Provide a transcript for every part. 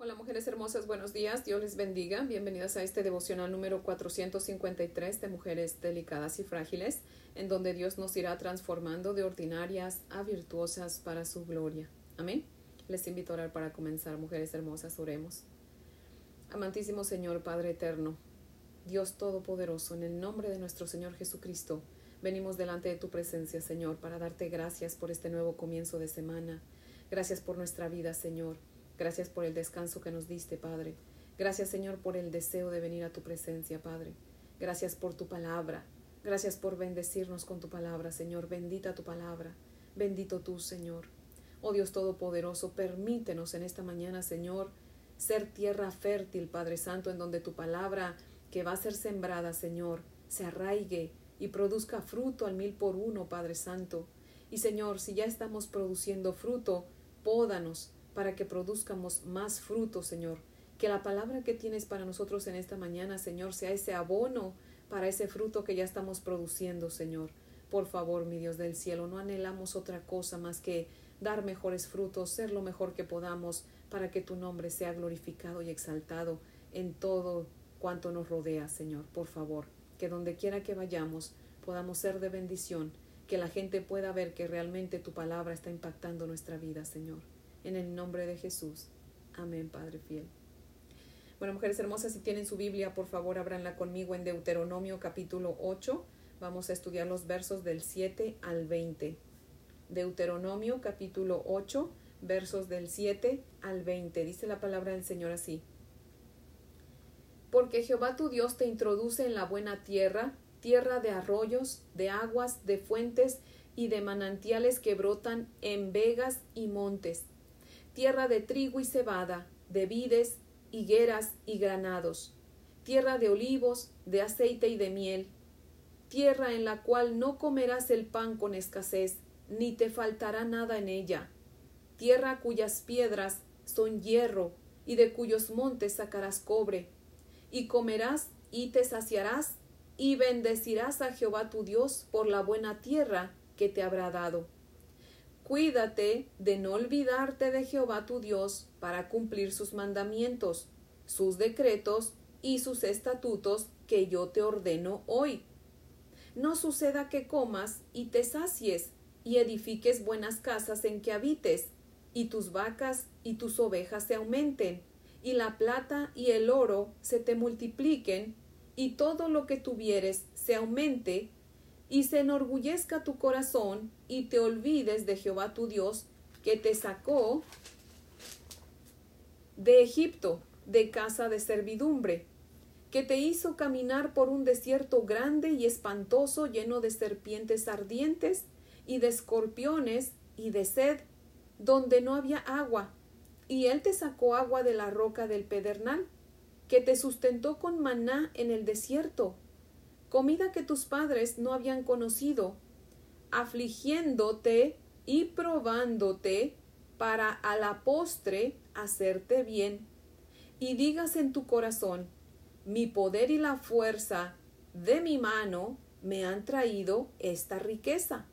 Hola mujeres hermosas, buenos días, Dios les bendiga. Bienvenidas a este devocional número 453 de Mujeres Delicadas y Frágiles, en donde Dios nos irá transformando de ordinarias a virtuosas para su gloria. Amén. Les invito a orar para comenzar, mujeres hermosas, oremos. Amantísimo Señor, Padre eterno, Dios Todopoderoso, en el nombre de nuestro Señor Jesucristo, venimos delante de tu presencia, Señor, para darte gracias por este nuevo comienzo de semana. Gracias por nuestra vida, Señor. Gracias por el descanso que nos diste, Padre. Gracias, Señor, por el deseo de venir a tu presencia, Padre. Gracias por tu palabra. Gracias por bendecirnos con tu palabra, Señor. Bendita tu palabra. Bendito tú, Señor. Oh Dios Todopoderoso, permítenos en esta mañana, Señor, ser tierra fértil, Padre Santo, en donde tu palabra que va a ser sembrada, Señor, se arraigue y produzca fruto al mil por uno, Padre Santo. Y Señor, si ya estamos produciendo fruto, pódanos, para que produzcamos más fruto, Señor. Que la palabra que tienes para nosotros en esta mañana, Señor, sea ese abono para ese fruto que ya estamos produciendo, Señor. Por favor, mi Dios del cielo, no anhelamos otra cosa más que dar mejores frutos, ser lo mejor que podamos, para que tu nombre sea glorificado y exaltado en todo cuanto nos rodea, Señor. Por favor, que donde quiera que vayamos podamos ser de bendición, que la gente pueda ver que realmente tu palabra está impactando nuestra vida, Señor en el nombre de Jesús. Amén, Padre fiel. Bueno, mujeres hermosas, si tienen su Biblia, por favor, abranla conmigo en Deuteronomio capítulo 8. Vamos a estudiar los versos del 7 al 20. Deuteronomio capítulo 8, versos del 7 al 20. Dice la palabra del Señor así. Porque Jehová tu Dios te introduce en la buena tierra, tierra de arroyos, de aguas, de fuentes y de manantiales que brotan en vegas y montes tierra de trigo y cebada, de vides, higueras y granados, tierra de olivos, de aceite y de miel, tierra en la cual no comerás el pan con escasez, ni te faltará nada en ella, tierra cuyas piedras son hierro, y de cuyos montes sacarás cobre, y comerás y te saciarás, y bendecirás a Jehová tu Dios por la buena tierra que te habrá dado Cuídate de no olvidarte de Jehová tu Dios para cumplir sus mandamientos, sus decretos y sus estatutos que yo te ordeno hoy. No suceda que comas y te sacies y edifiques buenas casas en que habites, y tus vacas y tus ovejas se aumenten, y la plata y el oro se te multipliquen, y todo lo que tuvieres se aumente y se enorgullezca tu corazón y te olvides de Jehová tu Dios, que te sacó de Egipto, de casa de servidumbre, que te hizo caminar por un desierto grande y espantoso, lleno de serpientes ardientes y de escorpiones y de sed, donde no había agua, y él te sacó agua de la roca del pedernal, que te sustentó con maná en el desierto, comida que tus padres no habían conocido, afligiéndote y probándote para a la postre hacerte bien. Y digas en tu corazón, mi poder y la fuerza de mi mano me han traído esta riqueza.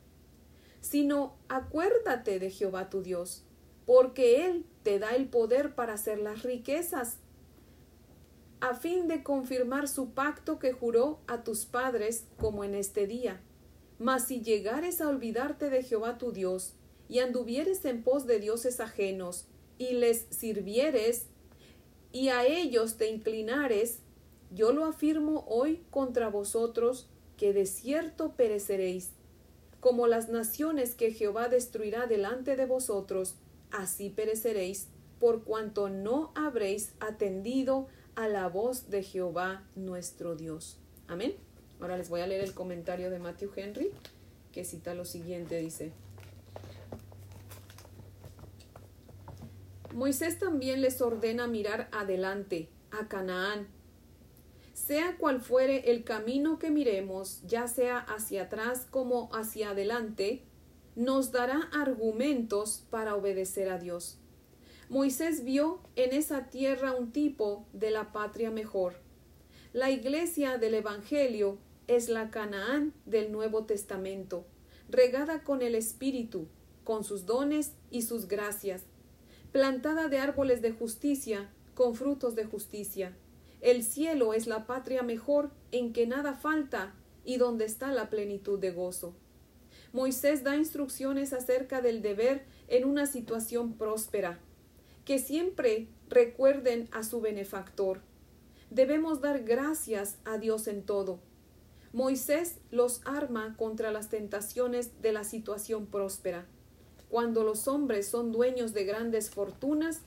Sino acuérdate de Jehová tu Dios, porque Él te da el poder para hacer las riquezas a fin de confirmar su pacto que juró a tus padres como en este día. Mas si llegares a olvidarte de Jehová tu Dios, y anduvieres en pos de dioses ajenos, y les sirvieres, y a ellos te inclinares, yo lo afirmo hoy contra vosotros, que de cierto pereceréis. Como las naciones que Jehová destruirá delante de vosotros, así pereceréis, por cuanto no habréis atendido a la voz de Jehová nuestro Dios. Amén. Ahora les voy a leer el comentario de Matthew Henry, que cita lo siguiente, dice. Moisés también les ordena mirar adelante, a Canaán. Sea cual fuere el camino que miremos, ya sea hacia atrás como hacia adelante, nos dará argumentos para obedecer a Dios. Moisés vio en esa tierra un tipo de la patria mejor. La iglesia del Evangelio es la Canaán del Nuevo Testamento, regada con el Espíritu, con sus dones y sus gracias. plantada de árboles de justicia, con frutos de justicia. El cielo es la patria mejor en que nada falta y donde está la plenitud de gozo. Moisés da instrucciones acerca del deber en una situación próspera, que siempre recuerden a su benefactor. Debemos dar gracias a Dios en todo. Moisés los arma contra las tentaciones de la situación próspera. Cuando los hombres son dueños de grandes fortunas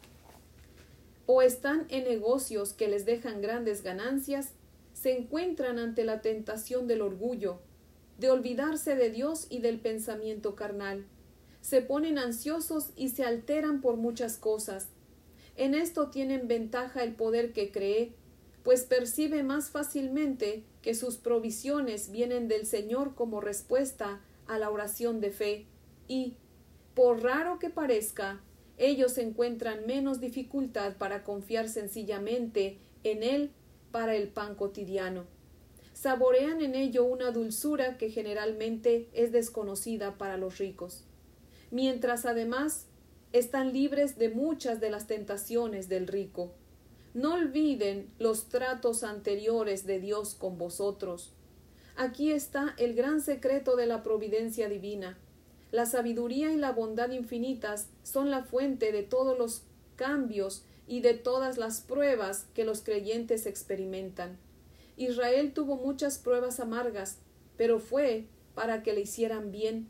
o están en negocios que les dejan grandes ganancias, se encuentran ante la tentación del orgullo, de olvidarse de Dios y del pensamiento carnal. Se ponen ansiosos y se alteran por muchas cosas. En esto tienen ventaja el poder que cree, pues percibe más fácilmente que sus provisiones vienen del Señor como respuesta a la oración de fe y, por raro que parezca, ellos encuentran menos dificultad para confiar sencillamente en Él para el pan cotidiano. Saborean en ello una dulzura que generalmente es desconocida para los ricos, mientras además están libres de muchas de las tentaciones del rico. No olviden los tratos anteriores de Dios con vosotros. Aquí está el gran secreto de la providencia divina. La sabiduría y la bondad infinitas son la fuente de todos los cambios y de todas las pruebas que los creyentes experimentan. Israel tuvo muchas pruebas amargas, pero fue para que le hicieran bien.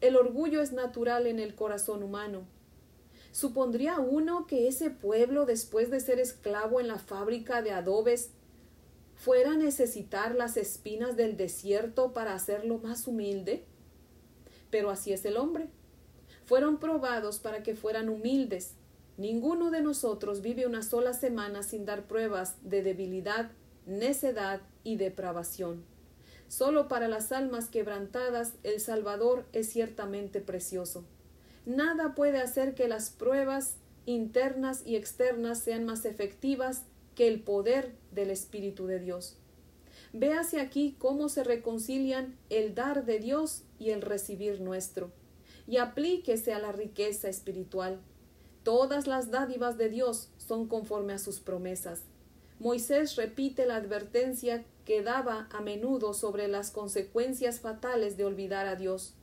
El orgullo es natural en el corazón humano. ¿Supondría uno que ese pueblo, después de ser esclavo en la fábrica de adobes, fuera a necesitar las espinas del desierto para hacerlo más humilde? Pero así es el hombre. Fueron probados para que fueran humildes. Ninguno de nosotros vive una sola semana sin dar pruebas de debilidad, necedad y depravación. Solo para las almas quebrantadas el Salvador es ciertamente precioso. Nada puede hacer que las pruebas internas y externas sean más efectivas que el poder del Espíritu de Dios. Véase aquí cómo se reconcilian el dar de Dios y el recibir nuestro, y aplíquese a la riqueza espiritual. Todas las dádivas de Dios son conforme a sus promesas. Moisés repite la advertencia que daba a menudo sobre las consecuencias fatales de olvidar a Dios.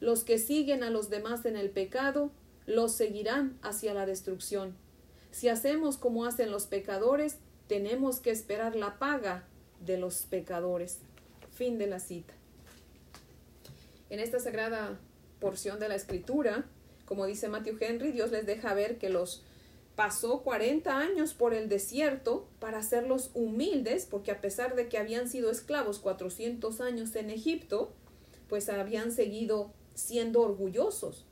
Los que siguen a los demás en el pecado, los seguirán hacia la destrucción. Si hacemos como hacen los pecadores, tenemos que esperar la paga de los pecadores. Fin de la cita. En esta sagrada porción de la escritura, como dice Matthew Henry, Dios les deja ver que los pasó 40 años por el desierto para hacerlos humildes, porque a pesar de que habían sido esclavos 400 años en Egipto, pues habían seguido siendo orgullosos.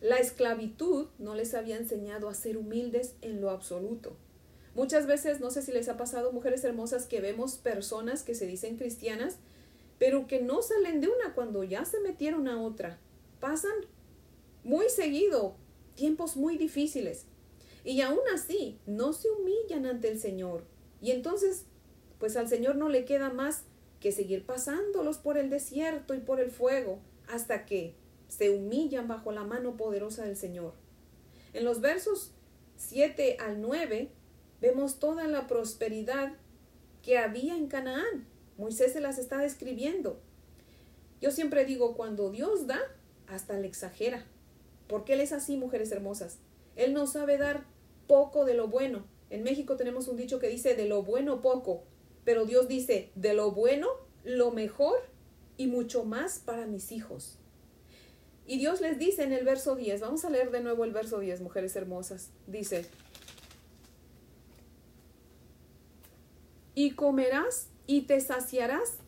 La esclavitud no les había enseñado a ser humildes en lo absoluto. Muchas veces, no sé si les ha pasado, mujeres hermosas, que vemos personas que se dicen cristianas, pero que no salen de una cuando ya se metieron a otra. Pasan muy seguido tiempos muy difíciles. Y aún así, no se humillan ante el Señor. Y entonces, pues al Señor no le queda más que seguir pasándolos por el desierto y por el fuego hasta que se humillan bajo la mano poderosa del Señor. En los versos 7 al 9 vemos toda la prosperidad que había en Canaán. Moisés se las está describiendo. Yo siempre digo, cuando Dios da, hasta le exagera. Porque Él es así, mujeres hermosas. Él no sabe dar poco de lo bueno. En México tenemos un dicho que dice de lo bueno poco, pero Dios dice de lo bueno lo mejor y mucho más para mis hijos. Y Dios les dice en el verso 10, vamos a leer de nuevo el verso 10, mujeres hermosas, dice, y comerás y te saciarás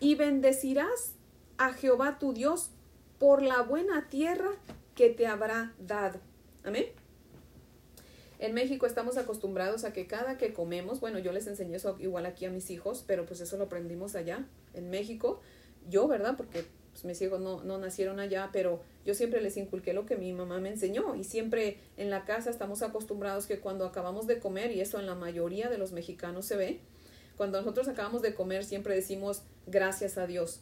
y bendecirás a Jehová tu Dios por la buena tierra que te habrá dado. Amén. En México estamos acostumbrados a que cada que comemos, bueno, yo les enseñé eso igual aquí a mis hijos, pero pues eso lo aprendimos allá, en México. Yo, ¿verdad? Porque pues mis hijos no, no nacieron allá, pero yo siempre les inculqué lo que mi mamá me enseñó y siempre en la casa estamos acostumbrados que cuando acabamos de comer, y eso en la mayoría de los mexicanos se ve, cuando nosotros acabamos de comer siempre decimos gracias a Dios.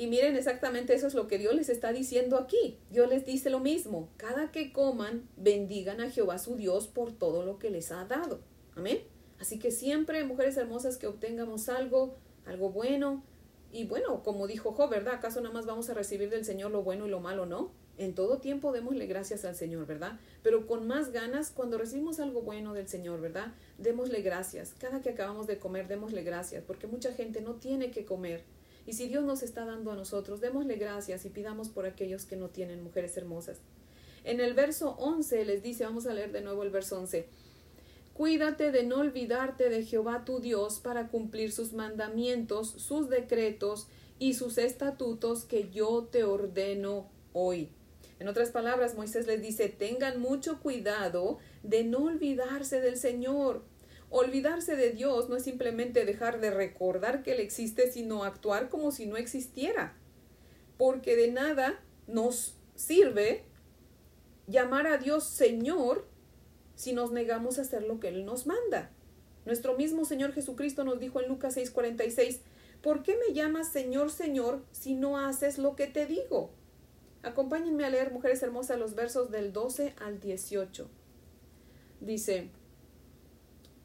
Y miren exactamente eso es lo que Dios les está diciendo aquí. Dios les dice lo mismo. Cada que coman, bendigan a Jehová su Dios por todo lo que les ha dado. Amén. Así que siempre, mujeres hermosas, que obtengamos algo, algo bueno. Y bueno, como dijo Job, ¿verdad? ¿Acaso nada más vamos a recibir del Señor lo bueno y lo malo? No. En todo tiempo démosle gracias al Señor, ¿verdad? Pero con más ganas cuando recibimos algo bueno del Señor, ¿verdad? Démosle gracias. Cada que acabamos de comer, démosle gracias, porque mucha gente no tiene que comer. Y si Dios nos está dando a nosotros, démosle gracias y pidamos por aquellos que no tienen mujeres hermosas. En el verso 11 les dice, vamos a leer de nuevo el verso 11, Cuídate de no olvidarte de Jehová tu Dios para cumplir sus mandamientos, sus decretos y sus estatutos que yo te ordeno hoy. En otras palabras, Moisés les dice, tengan mucho cuidado de no olvidarse del Señor. Olvidarse de Dios no es simplemente dejar de recordar que Él existe, sino actuar como si no existiera. Porque de nada nos sirve llamar a Dios Señor si nos negamos a hacer lo que Él nos manda. Nuestro mismo Señor Jesucristo nos dijo en Lucas 6:46, ¿por qué me llamas Señor, Señor, si no haces lo que te digo? Acompáñenme a leer, mujeres hermosas, los versos del 12 al 18. Dice,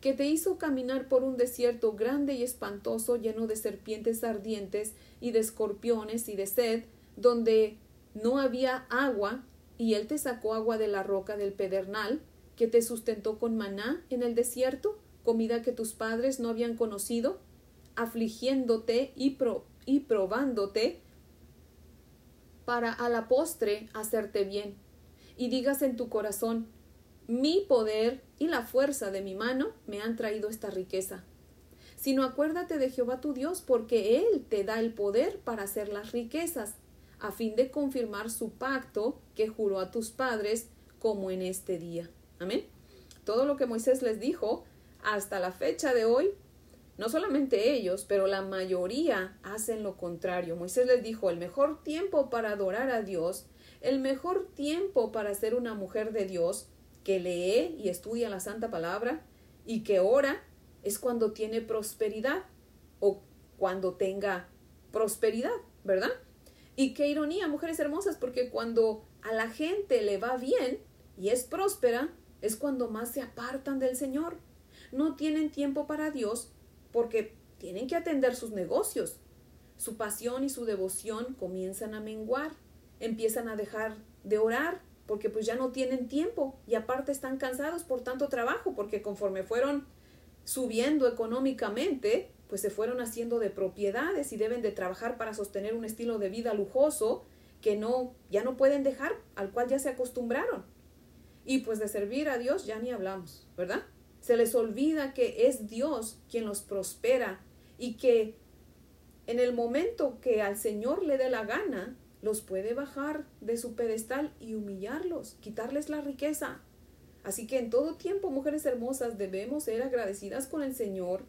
que te hizo caminar por un desierto grande y espantoso lleno de serpientes ardientes y de escorpiones y de sed, donde no había agua, y él te sacó agua de la roca del pedernal, que te sustentó con maná en el desierto, comida que tus padres no habían conocido, afligiéndote y, y probándote para a la postre hacerte bien. Y digas en tu corazón, mi poder y la fuerza de mi mano me han traído esta riqueza. Sino acuérdate de Jehová tu Dios, porque Él te da el poder para hacer las riquezas, a fin de confirmar su pacto que juró a tus padres, como en este día. Amén. Todo lo que Moisés les dijo hasta la fecha de hoy, no solamente ellos, pero la mayoría hacen lo contrario. Moisés les dijo, el mejor tiempo para adorar a Dios, el mejor tiempo para ser una mujer de Dios, que lee y estudia la santa palabra y que ora es cuando tiene prosperidad o cuando tenga prosperidad, ¿verdad? Y qué ironía, mujeres hermosas, porque cuando a la gente le va bien y es próspera, es cuando más se apartan del Señor. No tienen tiempo para Dios porque tienen que atender sus negocios. Su pasión y su devoción comienzan a menguar, empiezan a dejar de orar, porque pues ya no tienen tiempo y aparte están cansados por tanto trabajo, porque conforme fueron subiendo económicamente, pues se fueron haciendo de propiedades y deben de trabajar para sostener un estilo de vida lujoso que no ya no pueden dejar, al cual ya se acostumbraron. Y pues de servir a Dios ya ni hablamos, ¿verdad? Se les olvida que es Dios quien los prospera y que en el momento que al Señor le dé la gana, los puede bajar de su pedestal y humillarlos, quitarles la riqueza. Así que en todo tiempo, mujeres hermosas, debemos ser agradecidas con el Señor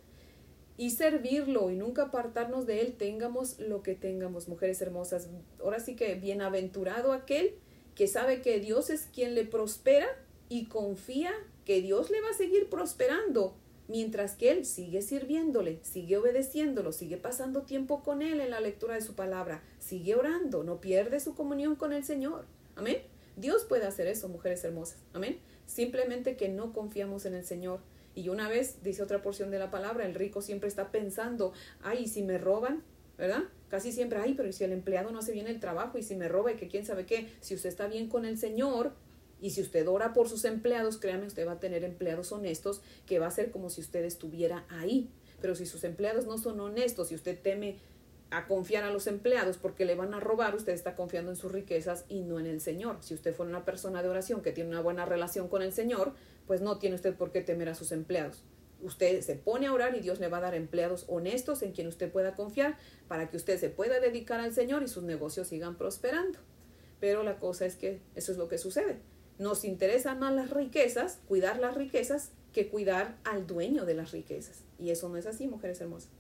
y servirlo y nunca apartarnos de Él, tengamos lo que tengamos, mujeres hermosas. Ahora sí que bienaventurado aquel que sabe que Dios es quien le prospera y confía que Dios le va a seguir prosperando mientras que él sigue sirviéndole, sigue obedeciéndolo, sigue pasando tiempo con él en la lectura de su palabra, sigue orando, no pierde su comunión con el Señor. Amén. Dios puede hacer eso, mujeres hermosas. Amén. Simplemente que no confiamos en el Señor. Y una vez, dice otra porción de la palabra, el rico siempre está pensando, ay, si me roban, ¿verdad? Casi siempre, ay, pero si el empleado no hace bien el trabajo y si me roba y que quién sabe qué, si usted está bien con el Señor, y si usted ora por sus empleados, créame, usted va a tener empleados honestos que va a ser como si usted estuviera ahí. Pero si sus empleados no son honestos y usted teme a confiar a los empleados porque le van a robar, usted está confiando en sus riquezas y no en el Señor. Si usted fuera una persona de oración que tiene una buena relación con el Señor, pues no tiene usted por qué temer a sus empleados. Usted se pone a orar y Dios le va a dar empleados honestos en quien usted pueda confiar para que usted se pueda dedicar al Señor y sus negocios sigan prosperando. Pero la cosa es que eso es lo que sucede Nos interesan más las riquezas, cuidar las riquezas, que cuidar al dueño de las riquezas. Y eso no es así, mujeres hermosas.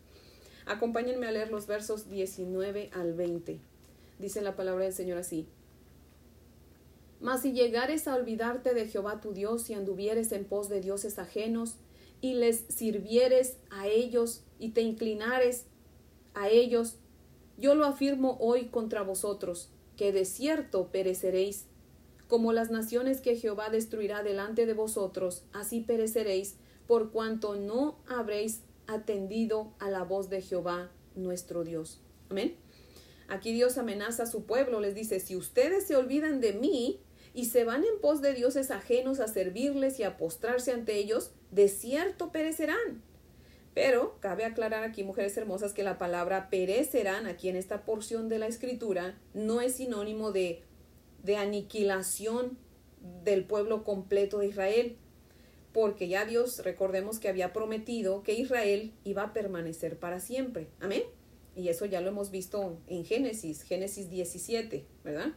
Acompáñenme a leer los versos 19 al 20. Dice la palabra del Señor así. Mas si llegares a olvidarte de Jehová tu Dios y anduvieres en pos de dioses ajenos, y les sirvieres a ellos y te inclinares a ellos, yo lo afirmo hoy contra vosotros, que de cierto pereceréis. Como las naciones que Jehová destruirá delante de vosotros, así pereceréis, por cuanto no habréis atendido a la voz de Jehová nuestro Dios. Amén. Aquí Dios amenaza a su pueblo, les dice, si ustedes se olvidan de mí y se van en pos de dioses ajenos a servirles y a postrarse ante ellos, de cierto perecerán. Pero cabe aclarar aquí, mujeres hermosas, que la palabra perecerán aquí en esta porción de la escritura no es sinónimo de, de aniquilación del pueblo completo de Israel, porque ya Dios, recordemos que había prometido que Israel iba a permanecer para siempre. Amén. Y eso ya lo hemos visto en Génesis, Génesis 17, ¿verdad?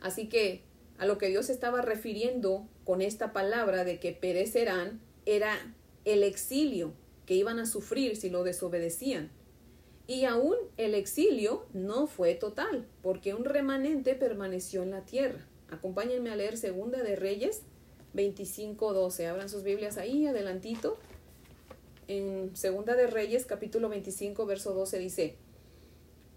Así que a lo que Dios estaba refiriendo con esta palabra de que perecerán era el exilio que iban a sufrir si lo desobedecían. Y aún el exilio no fue total, porque un remanente permaneció en la tierra. Acompáñenme a leer Segunda de Reyes 25:12. Abran sus Biblias ahí, adelantito. En Segunda de Reyes, capítulo 25, verso 12 dice: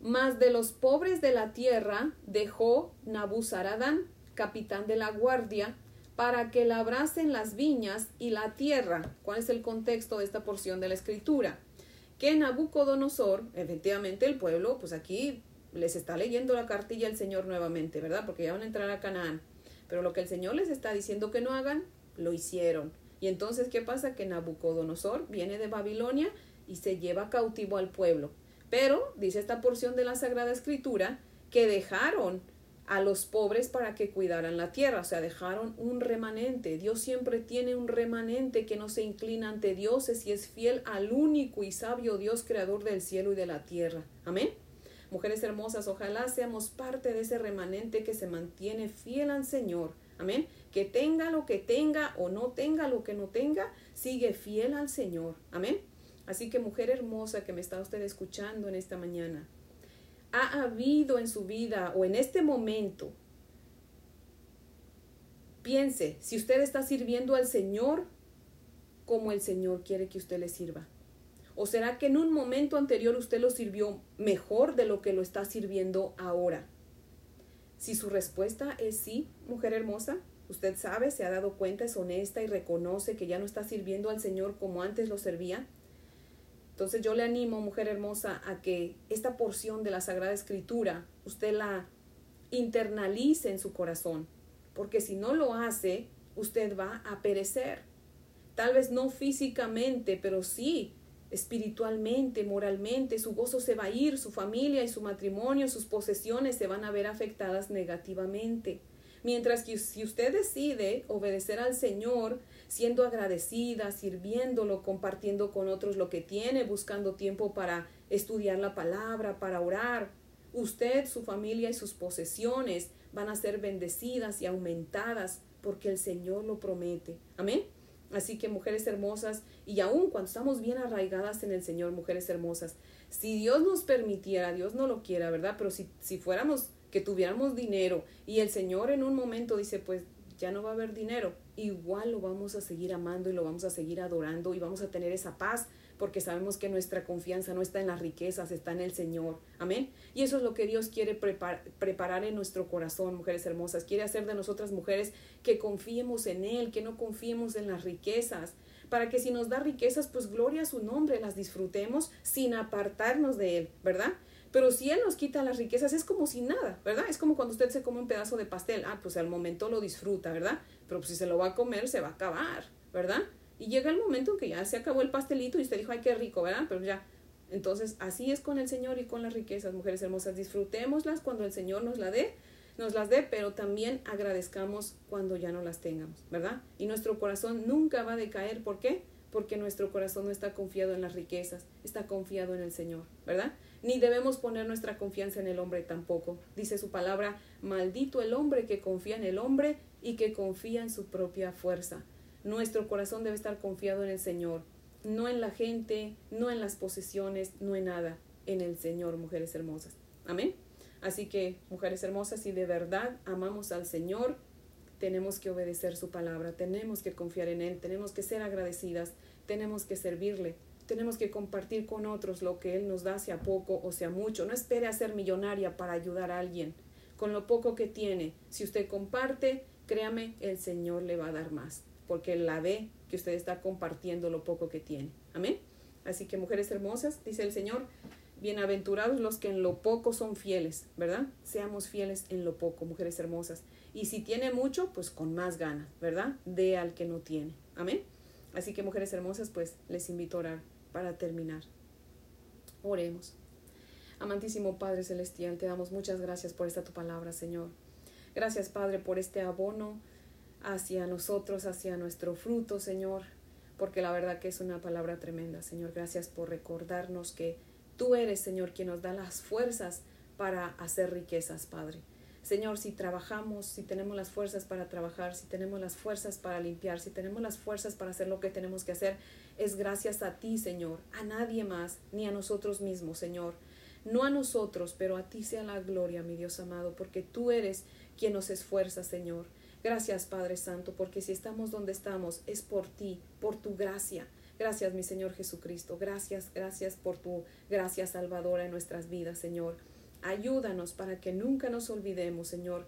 Mas de los pobres de la tierra dejó Nabuzaradán, capitán de la guardia, para que labrasen las viñas y la tierra. ¿Cuál es el contexto de esta porción de la escritura? Que Nabucodonosor, efectivamente el pueblo, pues aquí les está leyendo la cartilla el Señor nuevamente, ¿verdad? Porque ya van a entrar a Canaán. Pero lo que el Señor les está diciendo que no hagan, lo hicieron. Y entonces, ¿qué pasa? Que Nabucodonosor viene de Babilonia y se lleva cautivo al pueblo. Pero, dice esta porción de la Sagrada Escritura, que dejaron a los pobres para que cuidaran la tierra, o sea, dejaron un remanente. Dios siempre tiene un remanente que no se inclina ante dioses y es fiel al único y sabio Dios creador del cielo y de la tierra. Amén. Mujeres hermosas, ojalá seamos parte de ese remanente que se mantiene fiel al Señor. Amén. Que tenga lo que tenga o no tenga lo que no tenga, sigue fiel al Señor. Amén. Así que mujer hermosa que me está usted escuchando en esta mañana, ha habido en su vida o en este momento, piense si usted está sirviendo al Señor como el Señor quiere que usted le sirva. ¿O será que en un momento anterior usted lo sirvió mejor de lo que lo está sirviendo ahora? Si su respuesta es sí, mujer hermosa, usted sabe, se ha dado cuenta, es honesta y reconoce que ya no está sirviendo al Señor como antes lo servía, entonces yo le animo, mujer hermosa, a que esta porción de la Sagrada Escritura usted la internalice en su corazón, porque si no lo hace, usted va a perecer. Tal vez no físicamente, pero sí espiritualmente, moralmente, su gozo se va a ir, su familia y su matrimonio, sus posesiones se van a ver afectadas negativamente. Mientras que si usted decide obedecer al Señor, siendo agradecida, sirviéndolo, compartiendo con otros lo que tiene, buscando tiempo para estudiar la palabra, para orar. Usted, su familia y sus posesiones van a ser bendecidas y aumentadas porque el Señor lo promete. Amén. Así que mujeres hermosas, y aún cuando estamos bien arraigadas en el Señor, mujeres hermosas, si Dios nos permitiera, Dios no lo quiera, ¿verdad? Pero si, si fuéramos que tuviéramos dinero y el Señor en un momento dice, pues ya no va a haber dinero, igual lo vamos a seguir amando y lo vamos a seguir adorando y vamos a tener esa paz porque sabemos que nuestra confianza no está en las riquezas, está en el Señor. Amén. Y eso es lo que Dios quiere preparar en nuestro corazón, mujeres hermosas. Quiere hacer de nosotras mujeres que confiemos en Él, que no confiemos en las riquezas, para que si nos da riquezas, pues gloria a su nombre, las disfrutemos sin apartarnos de Él, ¿verdad? Pero si Él nos quita las riquezas, es como si nada, ¿verdad? Es como cuando usted se come un pedazo de pastel. Ah, pues al momento lo disfruta, ¿verdad? Pero pues si se lo va a comer, se va a acabar, ¿verdad? Y llega el momento en que ya se acabó el pastelito y usted dijo, ay, qué rico, ¿verdad? Pero ya. Entonces, así es con el Señor y con las riquezas, mujeres hermosas. Disfrutémoslas cuando el Señor nos la dé, nos las dé, pero también agradezcamos cuando ya no las tengamos, ¿verdad? Y nuestro corazón nunca va a decaer. ¿Por qué? Porque nuestro corazón no está confiado en las riquezas, está confiado en el Señor, ¿verdad? Ni debemos poner nuestra confianza en el hombre tampoco. Dice su palabra, maldito el hombre que confía en el hombre y que confía en su propia fuerza. Nuestro corazón debe estar confiado en el Señor, no en la gente, no en las posesiones, no en nada, en el Señor, mujeres hermosas. Amén. Así que, mujeres hermosas, si de verdad amamos al Señor, tenemos que obedecer su palabra, tenemos que confiar en Él, tenemos que ser agradecidas, tenemos que servirle, tenemos que compartir con otros lo que Él nos da, sea poco o sea mucho. No espere a ser millonaria para ayudar a alguien. Con lo poco que tiene, si usted comparte, créame, el Señor le va a dar más, porque Él la ve que usted está compartiendo lo poco que tiene. Amén. Así que mujeres hermosas, dice el Señor, bienaventurados los que en lo poco son fieles, ¿verdad? Seamos fieles en lo poco, mujeres hermosas. Y si tiene mucho, pues con más gana, ¿verdad? De al que no tiene. Amén. Así que mujeres hermosas, pues les invito a orar para terminar. Oremos. Amantísimo Padre Celestial, te damos muchas gracias por esta tu palabra, Señor. Gracias, Padre, por este abono hacia nosotros, hacia nuestro fruto, Señor, porque la verdad que es una palabra tremenda, Señor. Gracias por recordarnos que tú eres, Señor, quien nos da las fuerzas para hacer riquezas, Padre. Señor, si trabajamos, si tenemos las fuerzas para trabajar, si tenemos las fuerzas para limpiar, si tenemos las fuerzas para hacer lo que tenemos que hacer, es gracias a ti, Señor, a nadie más, ni a nosotros mismos, Señor. No a nosotros, pero a ti sea la gloria, mi Dios amado, porque tú eres quien nos esfuerza, Señor. Gracias, Padre Santo, porque si estamos donde estamos, es por ti, por tu gracia. Gracias, mi Señor Jesucristo. Gracias, gracias por tu gracia salvadora en nuestras vidas, Señor. Ayúdanos para que nunca nos olvidemos, Señor,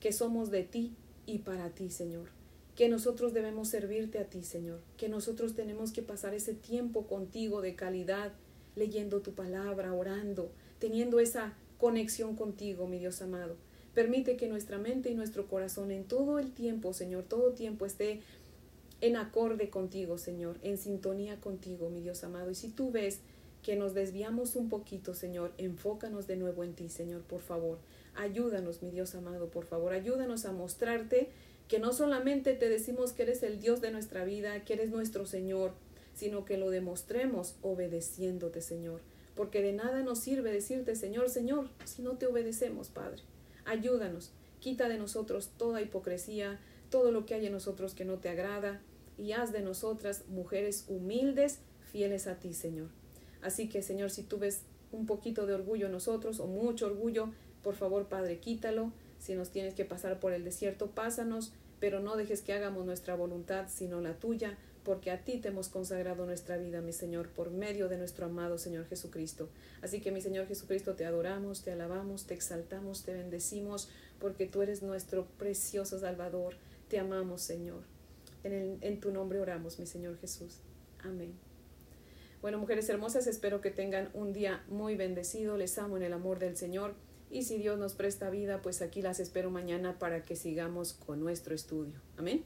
que somos de ti y para ti, Señor. Que nosotros debemos servirte a ti, Señor. Que nosotros tenemos que pasar ese tiempo contigo de calidad, leyendo tu palabra, orando, teniendo esa conexión contigo, mi Dios amado. Permite que nuestra mente y nuestro corazón en todo el tiempo, Señor, todo tiempo esté en acorde contigo, Señor, en sintonía contigo, mi Dios amado. Y si tú ves que nos desviamos un poquito, Señor, enfócanos de nuevo en ti, Señor, por favor. Ayúdanos, mi Dios amado, por favor. Ayúdanos a mostrarte que no solamente te decimos que eres el Dios de nuestra vida, que eres nuestro Señor, sino que lo demostremos obedeciéndote, Señor. Porque de nada nos sirve decirte, Señor, Señor, si no te obedecemos, Padre. Ayúdanos, quita de nosotros toda hipocresía, todo lo que hay en nosotros que no te agrada, y haz de nosotras mujeres humildes, fieles a ti, Señor. Así que, Señor, si tú ves un poquito de orgullo en nosotros o mucho orgullo, por favor, Padre, quítalo. Si nos tienes que pasar por el desierto, pásanos, pero no dejes que hagamos nuestra voluntad, sino la tuya, porque a ti te hemos consagrado nuestra vida, mi Señor, por medio de nuestro amado Señor Jesucristo. Así que, mi Señor Jesucristo, te adoramos, te alabamos, te exaltamos, te bendecimos, porque tú eres nuestro precioso Salvador. Te amamos, Señor. En, en tu nombre oramos, mi Señor Jesús. Amén. Bueno, mujeres hermosas, espero que tengan un día muy bendecido. Les amo en el amor del Señor. Y si Dios nos presta vida, pues aquí las espero mañana para que sigamos con nuestro estudio. Amén.